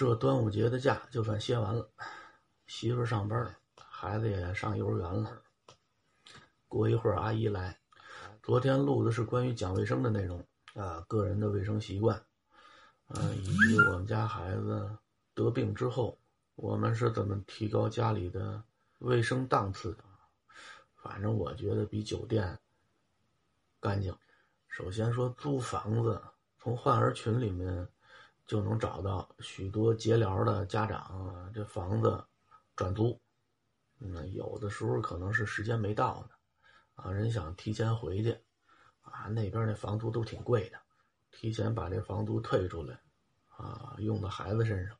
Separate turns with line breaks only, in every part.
这端午节的假就算歇完了，媳妇上班，孩子也上幼儿园了。过一会儿阿姨来，昨天录的是关于讲卫生的内容啊，个人的卫生习惯，啊，以及我们家孩子得病之后，我们是怎么提高家里的卫生档次的。反正我觉得比酒店干净。首先说租房子，从患儿群里面就能找到许多结聊的家长，这房子转租，嗯，有的时候可能是时间没到呢，啊，人想提前回去，啊，那边那房租都挺贵的，提前把这房租退出来，啊，用到孩子身上，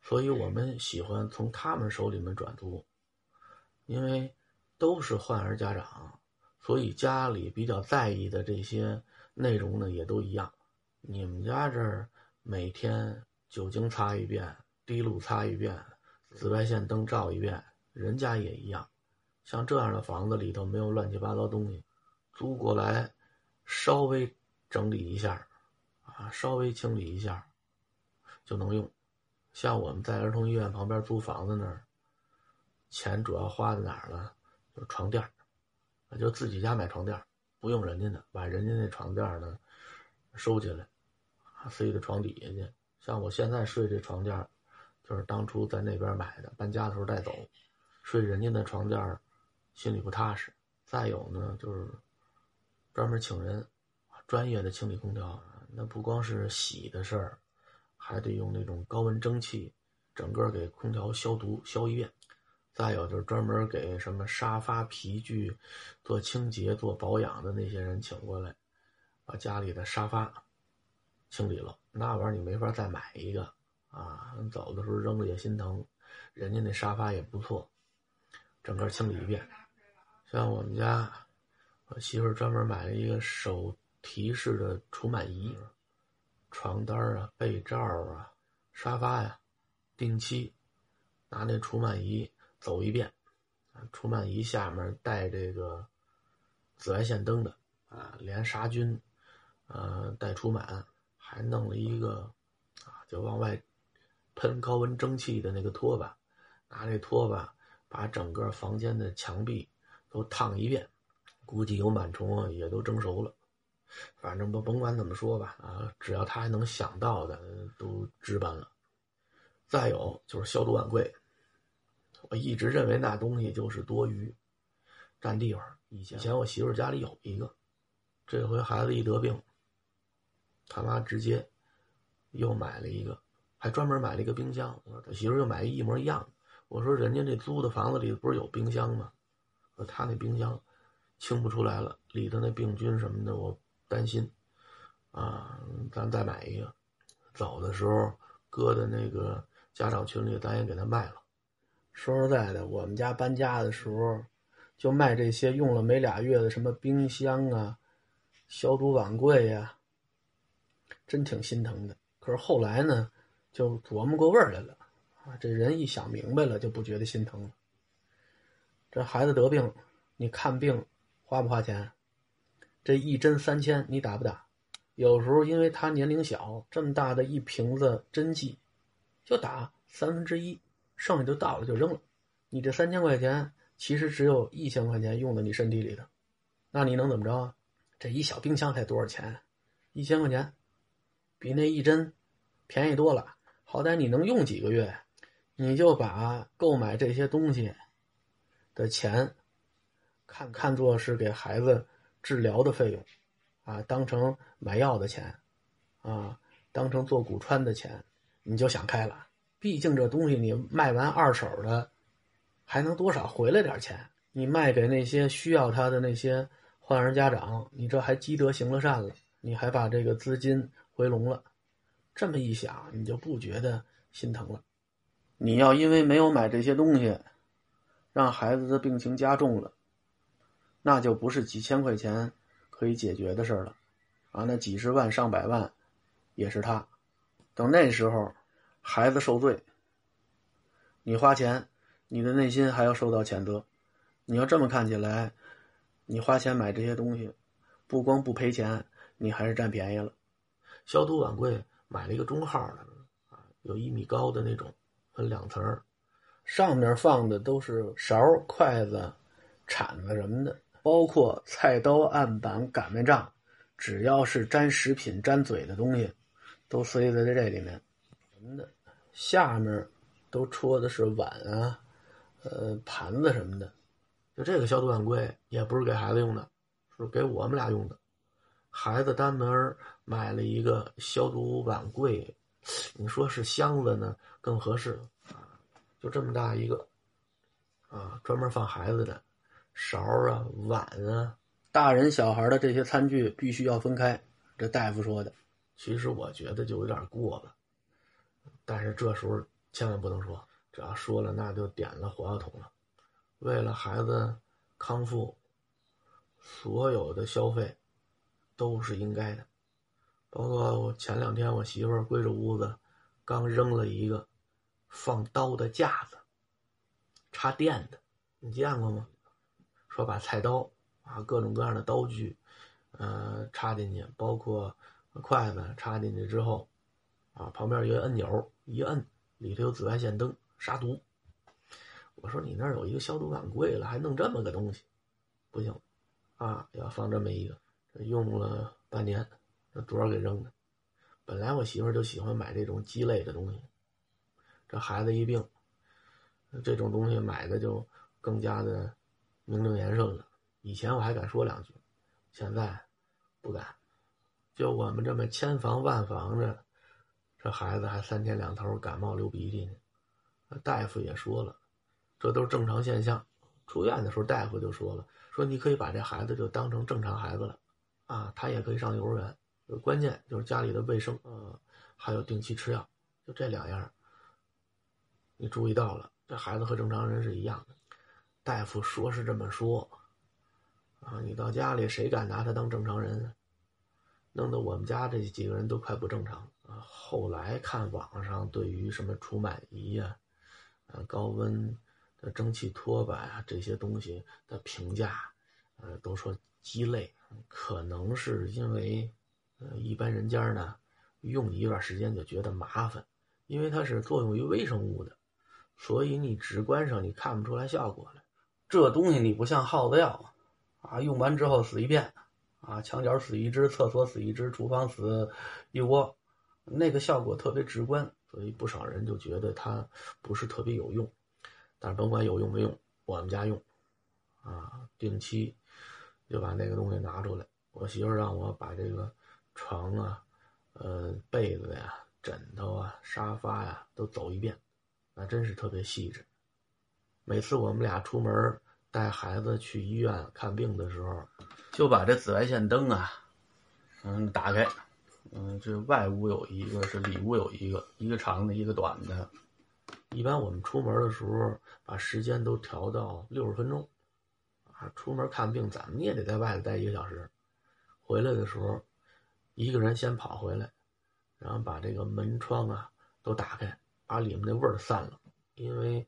所以我们喜欢从他们手里面转租，因为都是患儿家长。所以家里比较在意的这些内容呢，也都一样。你们家这儿每天酒精擦一遍，滴露擦一遍，紫外线灯照一遍，人家也一样。像这样的房子里头没有乱七八糟东西，租过来稍微整理一下，啊，稍微清理一下就能用。像我们在儿童医院旁边租房子那儿，钱主要花在哪儿了？就是床垫就自己家买床垫不用人家的，把人家那床垫呢收起来，塞到床底下去。像我现在睡这床垫就是当初在那边买的，搬家的时候带走。睡人家的床垫心里不踏实。再有呢，就是专门请人，专业的清理空调，那不光是洗的事儿，还得用那种高温蒸汽，整个给空调消毒消一遍。再有就是专门给什么沙发、皮具做清洁、做保养的那些人请过来，把家里的沙发清理了。那玩意儿你没法再买一个啊！走的时候扔了也心疼。人家那沙发也不错，整个清理一遍。像我们家，我媳妇专门买了一个手提式的除螨仪，床单啊、被罩啊、沙发呀，定期拿那除螨仪。走一遍，除螨仪下面带这个紫外线灯的啊，连杀菌，呃，带除螨，还弄了一个啊，就往外喷高温蒸汽的那个拖把，拿这拖把把整个房间的墙壁都烫一遍，估计有螨虫也都蒸熟了。反正不甭管怎么说吧，啊，只要他还能想到的都置办了。再有就是消毒碗柜。我一直认为那东西就是多余，占地方。以前以前我媳妇家里有一个，这回孩子一得病，他妈直接又买了一个，还专门买了一个冰箱。我说他媳妇又买一模一样的。我说人家这租的房子里不是有冰箱吗？说他那冰箱清不出来了，里头那病菌什么的，我担心。啊，咱再买一个。走的时候搁的那个家长群里，咱也给他卖了。说实在的，我们家搬家的时候，就卖这些用了没俩月的什么冰箱啊、消毒碗柜呀，真挺心疼的。可是后来呢，就琢磨过味儿来了，啊，这人一想明白了，就不觉得心疼了。这孩子得病，你看病花不花钱？这一针三千，你打不打？有时候因为他年龄小，这么大的一瓶子针剂，就打三分之一。剩下就到了就扔了，你这三千块钱其实只有一千块钱用在你身体里头，那你能怎么着啊？这一小冰箱才多少钱？一千块钱，比那一针便宜多了。好歹你能用几个月，你就把购买这些东西的钱看看作是给孩子治疗的费用，啊，当成买药的钱，啊，当成做骨穿的钱，你就想开了。毕竟这东西你卖完二手的，还能多少回来点钱？你卖给那些需要他的那些患儿家长，你这还积德行了善了，你还把这个资金回笼了。这么一想，你就不觉得心疼了。你要因为没有买这些东西，让孩子的病情加重了，那就不是几千块钱可以解决的事了，啊，那几十万上百万，也是他。等那时候。孩子受罪，你花钱，你的内心还要受到谴责。你要这么看起来，你花钱买这些东西，不光不赔钱，你还是占便宜了。消毒碗柜买了一个中号的，啊，有一米高的那种，分两层，
上面放的都是勺、筷子、铲子什么的，包括菜刀、案板、擀面杖，只要是沾食品、沾嘴的东西，都塞在这里面。什么的，下面都戳的是碗啊，呃，盘子什么的。
就这个消毒碗柜也不是给孩子用的，是给我们俩用的。孩子单门买了一个消毒碗柜，你说是箱子呢更合适啊？就这么大一个，啊，专门放孩子的勺啊、碗啊，
大人小孩的这些餐具必须要分开。这大夫说的，
其实我觉得就有点过了，但是这时候千万不能说，只要说了那就点了火药桶了。为了孩子康复，所有的消费。都是应该的，包括我前两天我媳妇儿归着屋子，刚扔了一个放刀的架子，插电的，你见过吗？说把菜刀啊各种各样的刀具，呃插进去，包括筷子插进去之后，啊旁边有个按钮，一摁里头有紫外线灯杀毒。我说你那儿有一个消毒碗柜了，还弄这么个东西，不行，啊要放这么一个。用了半年，那多少给扔的。本来我媳妇儿就喜欢买这种鸡肋的东西，这孩子一病，这种东西买的就更加的名正言顺了。以前我还敢说两句，现在不敢。就我们这么千防万防着，这孩子还三天两头感冒流鼻涕呢。大夫也说了，这都是正常现象。出院的时候，大夫就说了，说你可以把这孩子就当成正常孩子了。啊，他也可以上幼儿园，关键就是家里的卫生，呃，还有定期吃药，就这两样，你注意到了，这孩子和正常人是一样的。大夫说是这么说，啊，你到家里谁敢拿他当正常人？弄得我们家这几个人都快不正常啊。后来看网上对于什么除螨仪呀，呃，高温的蒸汽拖把呀这些东西的评价，呃，都说鸡肋。可能是因为，呃，一般人家呢，用一段时间就觉得麻烦，因为它是作用于微生物的，所以你直观上你看不出来效果来。这东西你不像耗子药，啊，用完之后死一片，啊，墙角死一只，厕所死一只，厨房死一窝，那个效果特别直观，所以不少人就觉得它不是特别有用。但是甭管有用没用，我们家用，啊，定期。就把那个东西拿出来，我媳妇让我把这个床啊、呃被子呀、枕头啊、沙发呀都走一遍，那真是特别细致。每次我们俩出门带孩子去医院看病的时候，就把这紫外线灯啊，嗯打开，嗯这外屋有一个，是里屋有一个，一个长的，一个短的。一般我们出门的时候，把时间都调到六十分钟。出门看病，怎么也得在外头待一个小时。回来的时候，一个人先跑回来，然后把这个门窗啊都打开，把里面的味儿散了。因为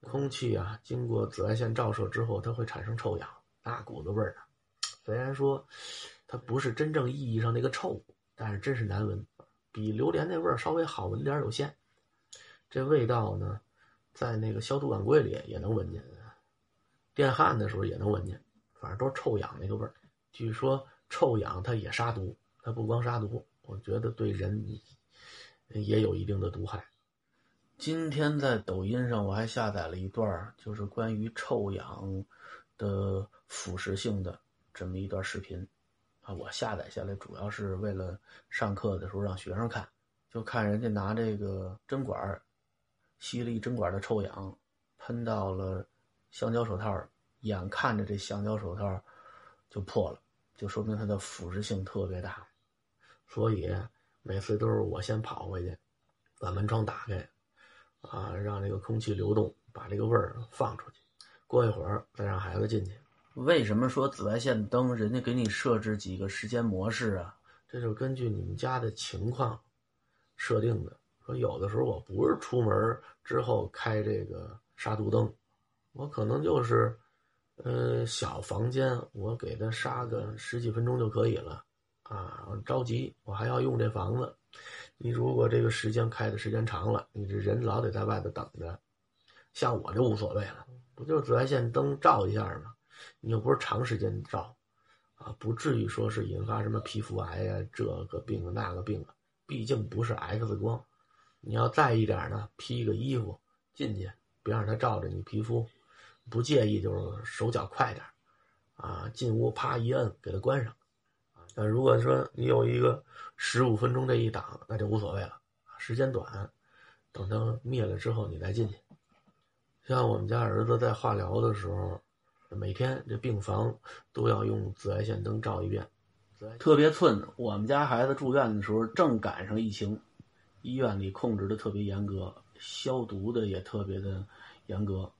空气啊经过紫外线照射之后，它会产生臭氧，那股子味儿啊。虽然说它不是真正意义上那个臭，但是真是难闻，比榴莲那味儿稍微好闻点有限。这味道呢，在那个消毒碗柜里也能闻见。电焊的时候也能闻见，反正都是臭氧那个味儿。据说臭氧它也杀毒，它不光杀毒，我觉得对人也有一定的毒害。今天在抖音上我还下载了一段，就是关于臭氧的腐蚀性的这么一段视频啊。我下载下来主要是为了上课的时候让学生看，就看人家拿这个针管吸了一针管的臭氧，喷到了。橡胶手套，眼看着这橡胶手套就破了，就说明它的腐蚀性特别大，所以每次都是我先跑回去，把门窗打开，啊，让这个空气流动，把这个味儿放出去，过一会儿再让孩子进去。为什么说紫外线灯人家给你设置几个时间模式啊？这就根据你们家的情况设定的。说有的时候我不是出门之后开这个杀毒灯。我可能就是，呃，小房间，我给他杀个十几分钟就可以了，啊，着急，我还要用这房子。你如果这个时间开的时间长了，你这人老得在外头等着。像我就无所谓了，不就是紫外线灯照一下吗？你又不是长时间照，啊，不至于说是引发什么皮肤癌呀，这个病那个病啊。毕竟不是 X 光，你要在意点呢，披个衣服进去，别让它照着你皮肤。不介意就是手脚快点啊，进屋啪一摁给它关上。但如果说你有一个十五分钟这一档，那就无所谓了，时间短，等它灭了之后你再进去。像我们家儿子在化疗的时候，每天这病房都要用紫外线灯照一遍，特别寸。我们家孩子住院的时候正赶上疫情，医院里控制的特别严格，消毒的也特别的严格。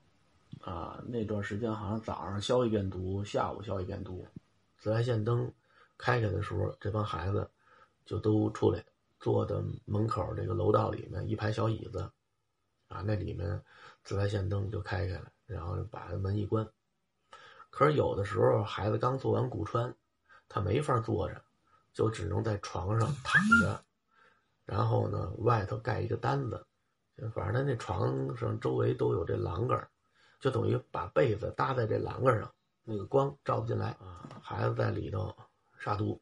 啊，那段时间好像早上消一遍毒，下午消一遍毒。紫外线灯开开的时候，这帮孩子就都出来，坐在门口这个楼道里面一排小椅子，啊，那里面。紫外线灯就开开了，然后把门一关。可是有的时候孩子刚做完骨穿，他没法坐着，就只能在床上躺着，然后呢外头盖一个单子，反正他那床上周围都有这栏杆，就等于把被子搭在这栏杆上，那个光照不进来啊。孩子在里头杀毒，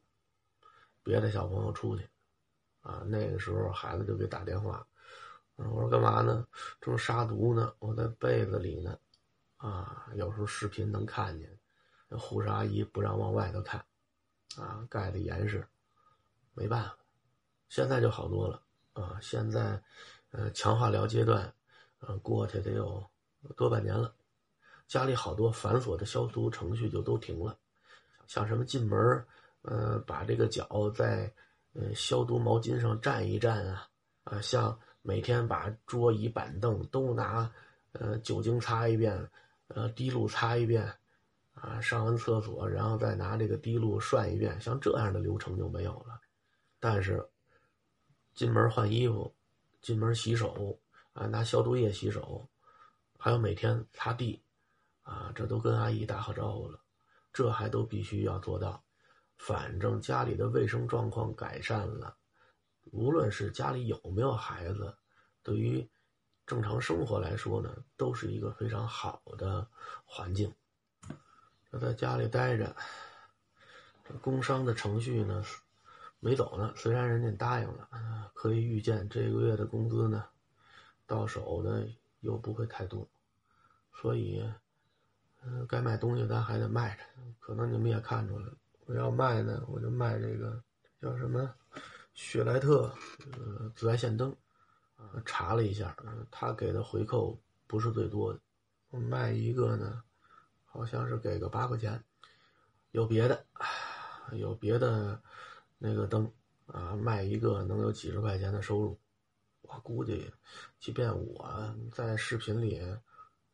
别的小朋友出去，啊，那个时候孩子就给打电话。我说干嘛呢？正杀毒呢，我在被子里呢，啊，有时候视频能看见，那护士阿姨不让往外头看，啊，盖的严实，没办法，现在就好多了，啊，现在，呃，强化疗阶段，呃，过去得有多半年了，家里好多繁琐的消毒程序就都停了，像什么进门，呃，把这个脚在，呃，消毒毛巾上蘸一蘸啊，啊，像。每天把桌椅板凳都拿，呃，酒精擦一遍，呃，滴露擦一遍，啊，上完厕所然后再拿这个滴露涮一遍，像这样的流程就没有了。但是，进门换衣服，进门洗手，啊，拿消毒液洗手，还有每天擦地，啊，这都跟阿姨打好招呼了，这还都必须要做到。反正家里的卫生状况改善了。无论是家里有没有孩子，对于正常生活来说呢，都是一个非常好的环境。就在家里待着，这工伤的程序呢没走呢。虽然人家答应了，可以预见这个月的工资呢到手呢又不会太多，所以嗯，该卖东西咱还得卖着。可能你们也看出来了，我要卖呢，我就卖这个叫什么？雪莱特，呃，紫外线灯，啊，查了一下，他给的回扣不是最多的，卖一个呢，好像是给个八块钱，有别的，有别的那个灯，啊，卖一个能有几十块钱的收入，我估计，即便我在视频里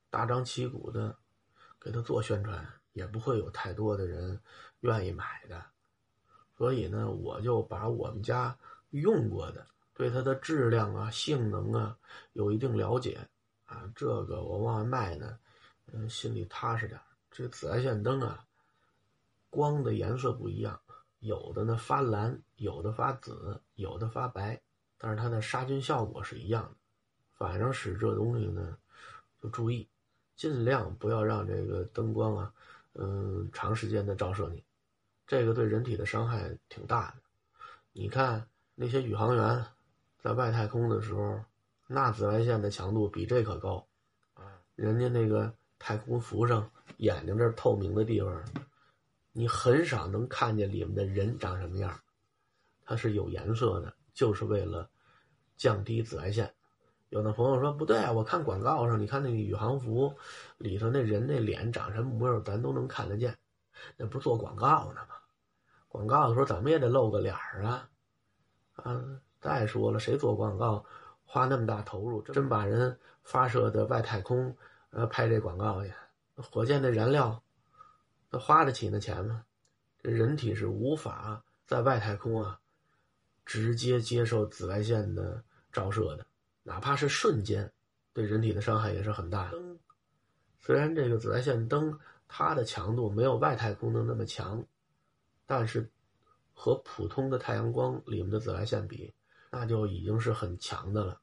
大张旗鼓的给他做宣传，也不会有太多的人愿意买的。所以呢，我就把我们家用过的，对它的质量啊、性能啊有一定了解啊，这个我往外卖呢，嗯，心里踏实点。这紫外线灯啊，光的颜色不一样，有的呢发蓝，有的发紫，有的发白，但是它的杀菌效果是一样的。反正使这东西呢，就注意，尽量不要让这个灯光啊，嗯，长时间的照射你。这个对人体的伤害挺大的，你看那些宇航员在外太空的时候，那紫外线的强度比这可高，啊，人家那个太空服上眼睛这透明的地方，你很少能看见里面的人长什么样，它是有颜色的，就是为了降低紫外线。有的朋友说不对啊，我看广告上，你看那个宇航服里头那人那脸长什么模样，咱都能看得见。那不做广告呢吗？广告的时候怎么也得露个脸儿啊！啊，再说了，谁做广告花那么大投入，真把人发射到外太空，呃，拍这广告去？火箭的燃料，那花得起那钱吗？这人体是无法在外太空啊，直接接受紫外线的照射的，哪怕是瞬间，对人体的伤害也是很大的。虽然这个紫外线灯。它的强度没有外太空的那么强，但是和普通的太阳光里面的紫外线比，那就已经是很强的了。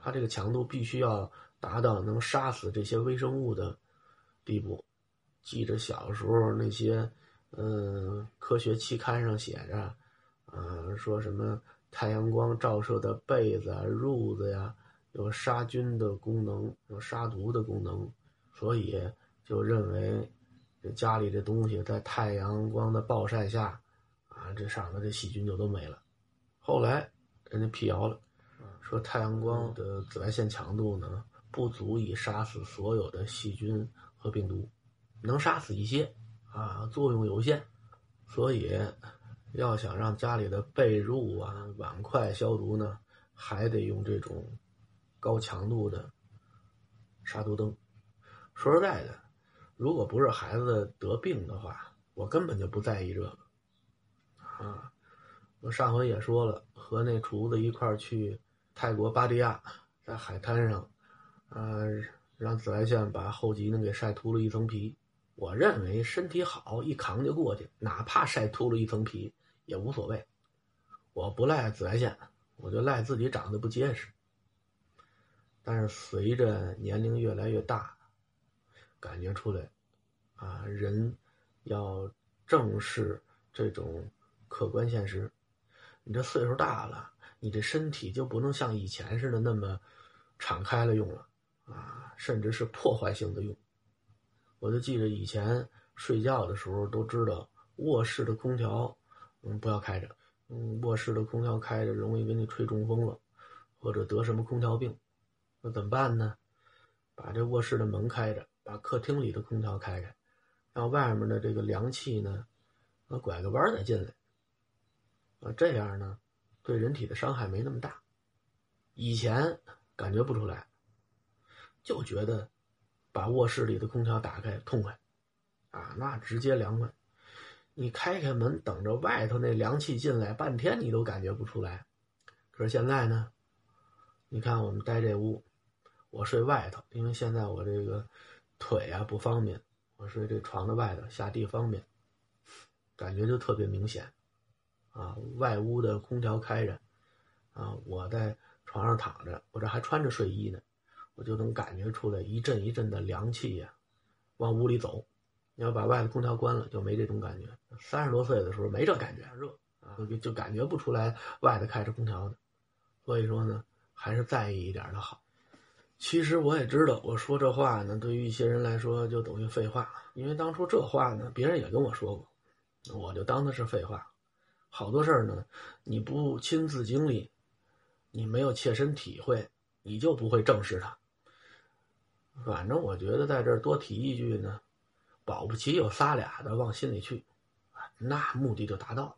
它这个强度必须要达到能杀死这些微生物的地步。记着小时候那些，嗯，科学期刊上写着，啊，说什么太阳光照射的被子、褥子呀，有杀菌的功能，有杀毒的功能，所以就认为这家里这东西在太阳光的暴晒下，啊，这上面这细菌就都没了。后来人家辟谣了，说太阳光的紫外线强度呢，不足以杀死所有的细菌和病毒。能杀死一些，啊，作用有限，所以要想让家里的被褥啊、碗筷消毒呢，还得用这种高强度的杀毒灯。说实在的，如果不是孩子得病的话，我根本就不在意这个。啊，我上回也说了，和那厨子一块儿去泰国芭提雅，在海滩上，啊，让紫外线把后脊梁给晒秃了一层皮。我认为身体好，一扛就过去，哪怕晒秃了一层皮也无所谓。我不赖紫外线，我就赖自己长得不结实。但是随着年龄越来越大，感觉出来，啊，人要正视这种客观现实。你这岁数大了，你这身体就不能像以前似的那么敞开了用了，啊，甚至是破坏性的用。我就记着以前睡觉的时候都知道卧室的空调，嗯，不要开着，嗯，卧室的空调开着容易给你吹中风了，或者得什么空调病，那怎么办呢？把这卧室的门开着，把客厅里的空调开开，让外面的这个凉气呢，啊，拐个弯再进来，啊，这样呢，对人体的伤害没那么大。以前感觉不出来，就觉得。把卧室里的空调打开，痛快，啊，那直接凉快。你开开门，等着外头那凉气进来，半天你都感觉不出来。可是现在呢，你看我们待这屋，我睡外头，因为现在我这个腿啊不方便，我睡这床的外头，下地方便，感觉就特别明显。啊，外屋的空调开着，啊，我在床上躺着，我这还穿着睡衣呢。我就能感觉出来一阵一阵的凉气呀，往屋里走。你要把外头空调关了，就没这种感觉。三十多岁的时候没这感觉，热啊，就就感觉不出来外头开着空调的。所以说呢，还是在意一点的好。其实我也知道，我说这话呢，对于一些人来说就等于废话。因为当初这话呢，别人也跟我说过，我就当它是废话。好多事儿呢，你不亲自经历，你没有切身体会，你就不会正视它。反正我觉得在这儿多提一句呢，保不齐有仨俩的往心里去，那目的就达到了。